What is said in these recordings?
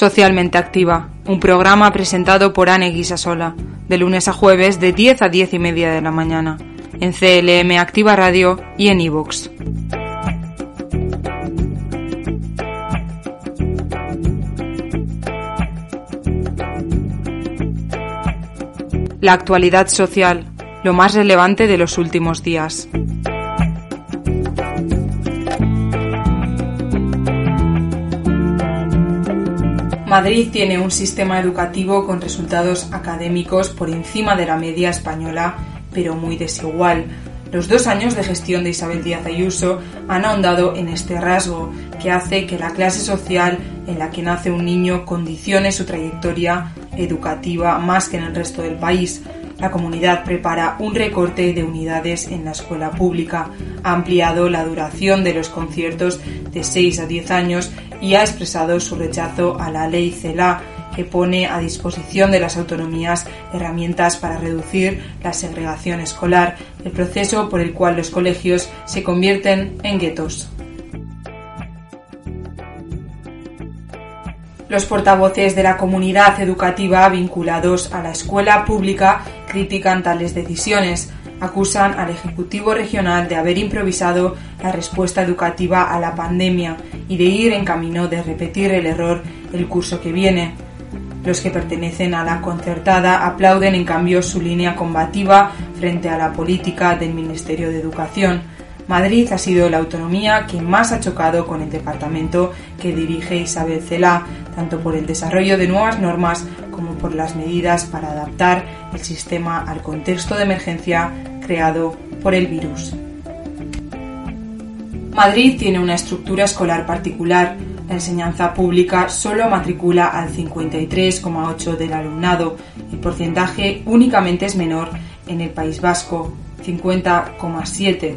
Socialmente Activa, un programa presentado por Anne Guisasola, de lunes a jueves de 10 a 10 y media de la mañana, en CLM Activa Radio y en iVoox. La actualidad social, lo más relevante de los últimos días. Madrid tiene un sistema educativo con resultados académicos por encima de la media española, pero muy desigual. Los dos años de gestión de Isabel Díaz Ayuso han ahondado en este rasgo, que hace que la clase social en la que nace un niño condicione su trayectoria educativa más que en el resto del país. La comunidad prepara un recorte de unidades en la escuela pública, ha ampliado la duración de los conciertos de 6 a 10 años y ha expresado su rechazo a la ley CELA, que pone a disposición de las autonomías herramientas para reducir la segregación escolar, el proceso por el cual los colegios se convierten en guetos. Los portavoces de la comunidad educativa vinculados a la escuela pública critican tales decisiones, acusan al Ejecutivo Regional de haber improvisado la respuesta educativa a la pandemia y de ir en camino de repetir el error el curso que viene. Los que pertenecen a la concertada aplauden en cambio su línea combativa frente a la política del Ministerio de Educación. Madrid ha sido la autonomía que más ha chocado con el departamento que dirige Isabel Cela, tanto por el desarrollo de nuevas normas como por las medidas para adaptar el sistema al contexto de emergencia creado por el virus. Madrid tiene una estructura escolar particular. La enseñanza pública solo matricula al 53,8 del alumnado. El porcentaje únicamente es menor en el País Vasco, 50,7.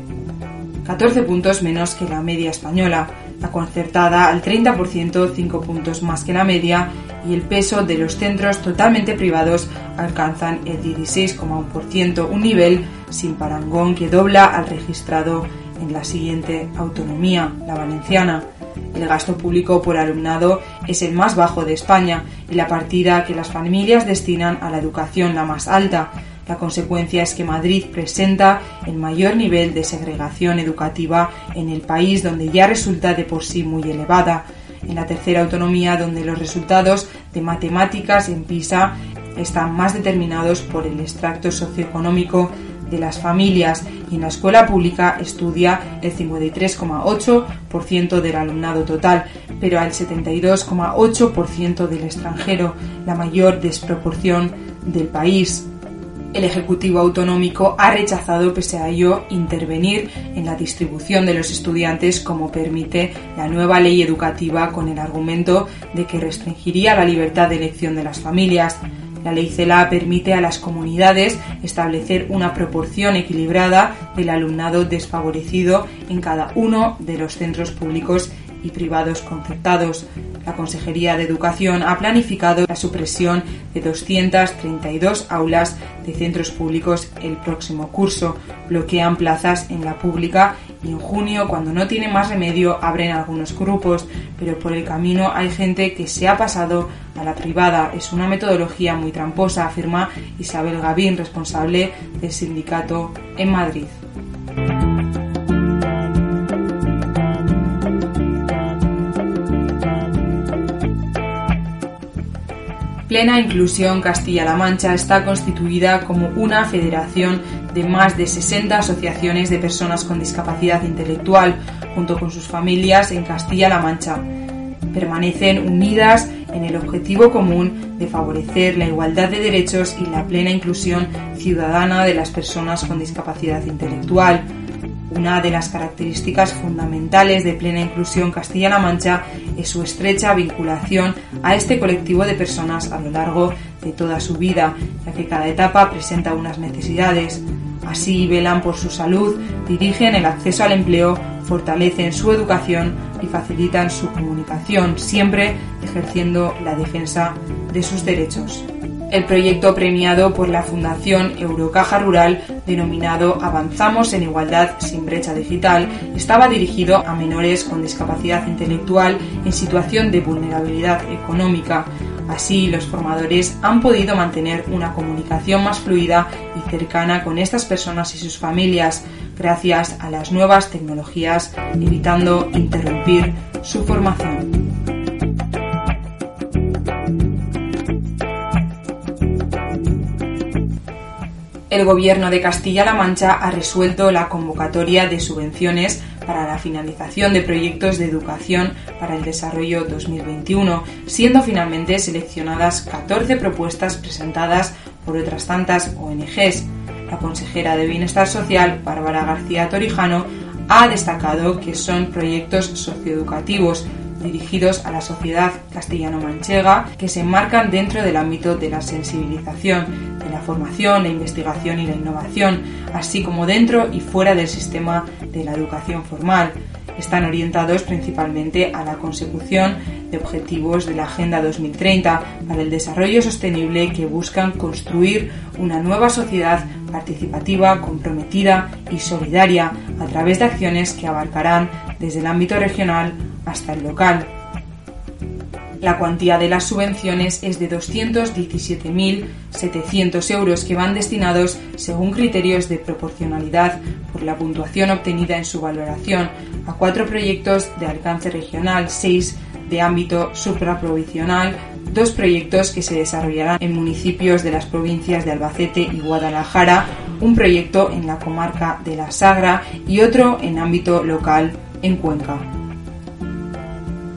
14 puntos menos que la media española. La concertada al 30%, 5 puntos más que la media, y el peso de los centros totalmente privados alcanzan el 16,1%, un nivel sin parangón que dobla al registrado en la siguiente autonomía, la valenciana. El gasto público por alumnado es el más bajo de España y la partida que las familias destinan a la educación la más alta. La consecuencia es que Madrid presenta el mayor nivel de segregación educativa en el país donde ya resulta de por sí muy elevada. En la tercera autonomía donde los resultados de matemáticas en PISA están más determinados por el extracto socioeconómico de las familias y en la escuela pública estudia el 53,8% del alumnado total, pero al 72,8% del extranjero, la mayor desproporción del país. El Ejecutivo Autonómico ha rechazado, pese a ello, intervenir en la distribución de los estudiantes como permite la nueva ley educativa con el argumento de que restringiría la libertad de elección de las familias. La ley CELA permite a las comunidades establecer una proporción equilibrada del alumnado desfavorecido en cada uno de los centros públicos y privados concertados. La Consejería de Educación ha planificado la supresión de 232 aulas de centros públicos el próximo curso. Bloquean plazas en la pública y en junio, cuando no tiene más remedio, abren algunos grupos, pero por el camino hay gente que se ha pasado a la privada. Es una metodología muy tramposa, afirma Isabel Gavín, responsable del sindicato en Madrid. Plena Inclusión Castilla-La Mancha está constituida como una federación de más de 60 asociaciones de personas con discapacidad intelectual, junto con sus familias en Castilla-La Mancha. Permanecen unidas en el objetivo común de favorecer la igualdad de derechos y la plena inclusión ciudadana de las personas con discapacidad intelectual. Una de las características fundamentales de plena inclusión Castilla-La Mancha es su estrecha vinculación a este colectivo de personas a lo largo de toda su vida, ya que cada etapa presenta unas necesidades. Así velan por su salud, dirigen el acceso al empleo, fortalecen su educación y facilitan su comunicación, siempre ejerciendo la defensa de sus derechos el proyecto premiado por la Fundación Eurocaja Rural, denominado Avanzamos en Igualdad sin Brecha Digital, estaba dirigido a menores con discapacidad intelectual en situación de vulnerabilidad económica. Así, los formadores han podido mantener una comunicación más fluida y cercana con estas personas y sus familias, gracias a las nuevas tecnologías, evitando interrumpir su formación. El Gobierno de Castilla-La Mancha ha resuelto la convocatoria de subvenciones para la finalización de proyectos de educación para el desarrollo 2021, siendo finalmente seleccionadas 14 propuestas presentadas por otras tantas ONGs. La consejera de Bienestar Social, Bárbara García Torijano, ha destacado que son proyectos socioeducativos dirigidos a la sociedad castellano-manchega que se enmarcan dentro del ámbito de la sensibilización, de la formación, la investigación y la innovación, así como dentro y fuera del sistema de la educación formal. Están orientados principalmente a la consecución de objetivos de la Agenda 2030 para el desarrollo sostenible que buscan construir una nueva sociedad participativa, comprometida y solidaria a través de acciones que abarcarán desde el ámbito regional hasta el local. La cuantía de las subvenciones es de 217.700 euros que van destinados según criterios de proporcionalidad por la puntuación obtenida en su valoración a cuatro proyectos de alcance regional, seis de ámbito supraprovincial, dos proyectos que se desarrollarán en municipios de las provincias de Albacete y Guadalajara, un proyecto en la comarca de la Sagra y otro en ámbito local en Cuenca.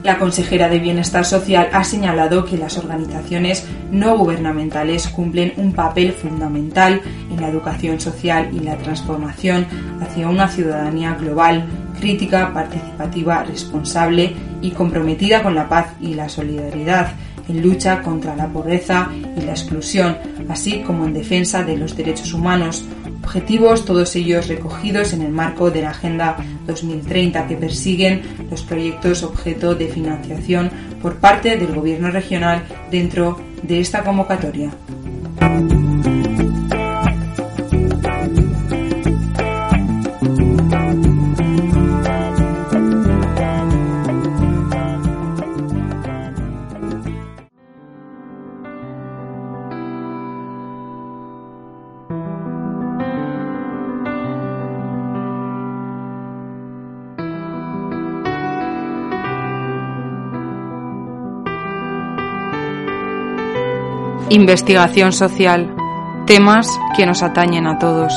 La consejera de Bienestar Social ha señalado que las organizaciones no gubernamentales cumplen un papel fundamental en la educación social y la transformación hacia una ciudadanía global, crítica, participativa, responsable y comprometida con la paz y la solidaridad, en lucha contra la pobreza y la exclusión, así como en defensa de los derechos humanos, objetivos todos ellos recogidos en el marco de la Agenda 2030 que persiguen los proyectos objeto de financiación por parte del Gobierno regional dentro de esta convocatoria. Investigación social. Temas que nos atañen a todos.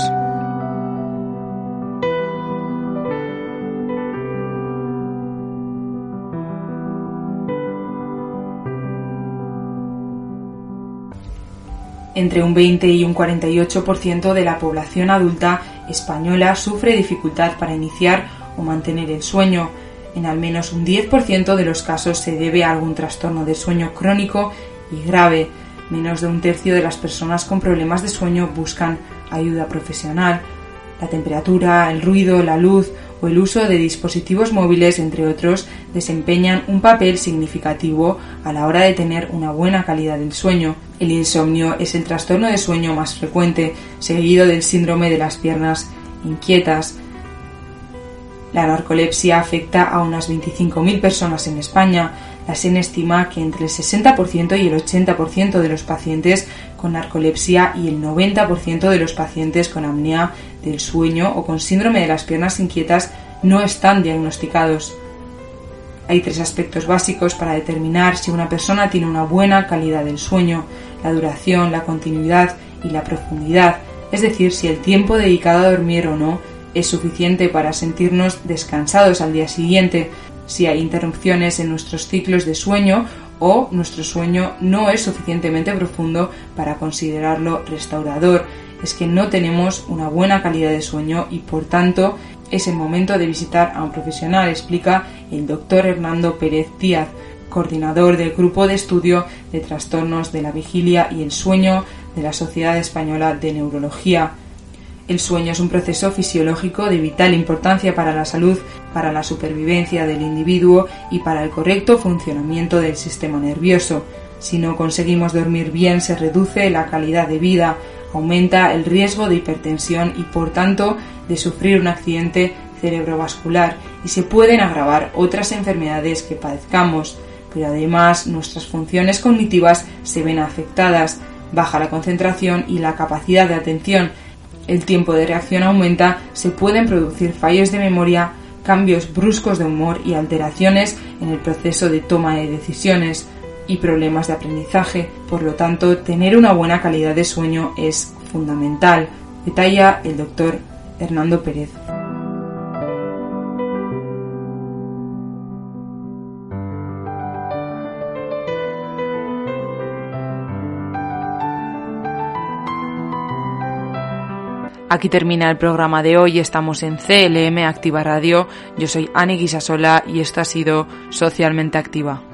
Entre un 20 y un 48% de la población adulta española sufre dificultad para iniciar o mantener el sueño. En al menos un 10% de los casos se debe a algún trastorno de sueño crónico y grave. Menos de un tercio de las personas con problemas de sueño buscan ayuda profesional. La temperatura, el ruido, la luz o el uso de dispositivos móviles, entre otros, desempeñan un papel significativo a la hora de tener una buena calidad del sueño. El insomnio es el trastorno de sueño más frecuente, seguido del síndrome de las piernas inquietas. La narcolepsia afecta a unas 25.000 personas en España, la SEN estima que entre el 60% y el 80% de los pacientes con narcolepsia y el 90% de los pacientes con apnea del sueño o con síndrome de las piernas inquietas no están diagnosticados. Hay tres aspectos básicos para determinar si una persona tiene una buena calidad del sueño, la duración, la continuidad y la profundidad, es decir, si el tiempo dedicado a dormir o no es suficiente para sentirnos descansados al día siguiente, si hay interrupciones en nuestros ciclos de sueño o nuestro sueño no es suficientemente profundo para considerarlo restaurador. Es que no tenemos una buena calidad de sueño y por tanto es el momento de visitar a un profesional, explica el doctor Hernando Pérez Díaz, coordinador del Grupo de Estudio de Trastornos de la Vigilia y el Sueño de la Sociedad Española de Neurología. El sueño es un proceso fisiológico de vital importancia para la salud, para la supervivencia del individuo y para el correcto funcionamiento del sistema nervioso. Si no conseguimos dormir bien se reduce la calidad de vida, aumenta el riesgo de hipertensión y por tanto de sufrir un accidente cerebrovascular y se pueden agravar otras enfermedades que padezcamos, pero además nuestras funciones cognitivas se ven afectadas, baja la concentración y la capacidad de atención, el tiempo de reacción aumenta, se pueden producir fallos de memoria, cambios bruscos de humor y alteraciones en el proceso de toma de decisiones y problemas de aprendizaje. Por lo tanto, tener una buena calidad de sueño es fundamental, detalla el doctor Hernando Pérez. Aquí termina el programa de hoy. Estamos en CLM Activa Radio. Yo soy Ani Guisasola y esto ha sido Socialmente Activa.